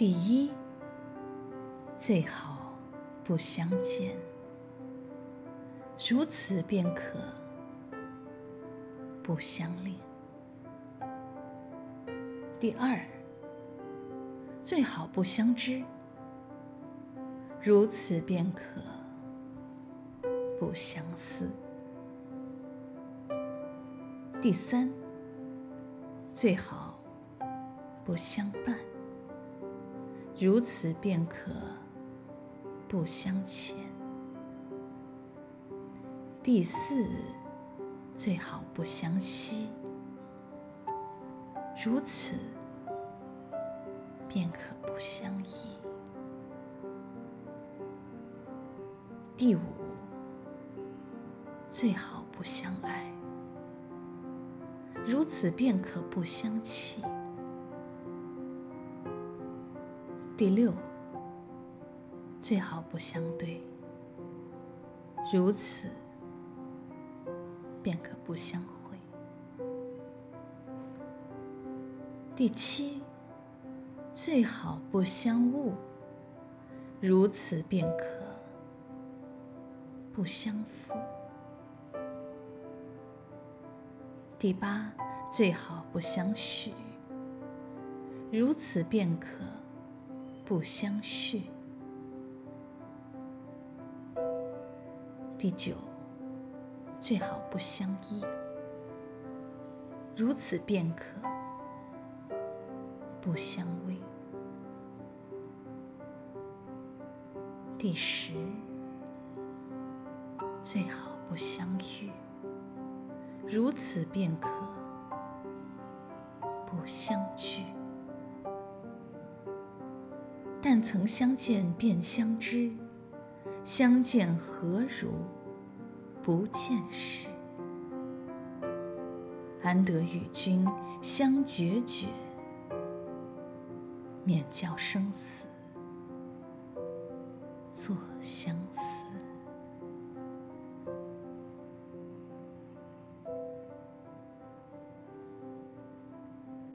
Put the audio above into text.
第一，最好不相见，如此便可不相恋。第二，最好不相知，如此便可不相思。第三，最好不相伴。如此便可不相欠。第四，最好不相惜。如此便可不相依。第五，最好不相爱。如此便可不相弃。第六，最好不相对，如此便可不相会。第七，最好不相误，如此便可不相负。第八，最好不相许，如此便可。不相续。第九，最好不相依，如此便可不相偎。第十，最好不相遇，如此便可不相聚。但曾相见便相知，相见何如不见时？安得与君相决绝，免教生死作相思。